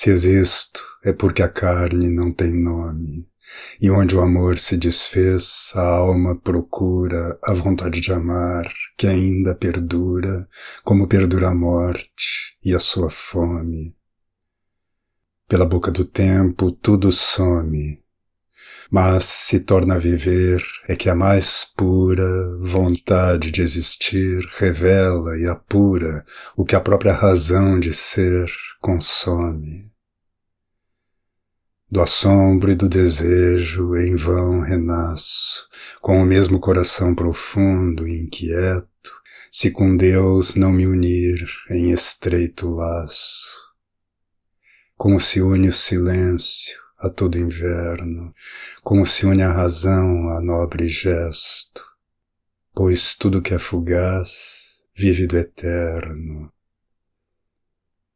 Se existo, é porque a carne não tem nome, e onde o amor se desfez, a alma procura a vontade de amar, que ainda perdura, como perdura a morte e a sua fome. Pela boca do tempo tudo some, mas se torna a viver é que a mais pura vontade de existir revela e apura o que a própria razão de ser consome. Do assombro e do desejo em vão renasço, com o mesmo coração profundo e inquieto, se com Deus não me unir em estreito laço. Como se une o silêncio a todo inverno, como se une a razão a nobre gesto, pois tudo que é fugaz vive do eterno,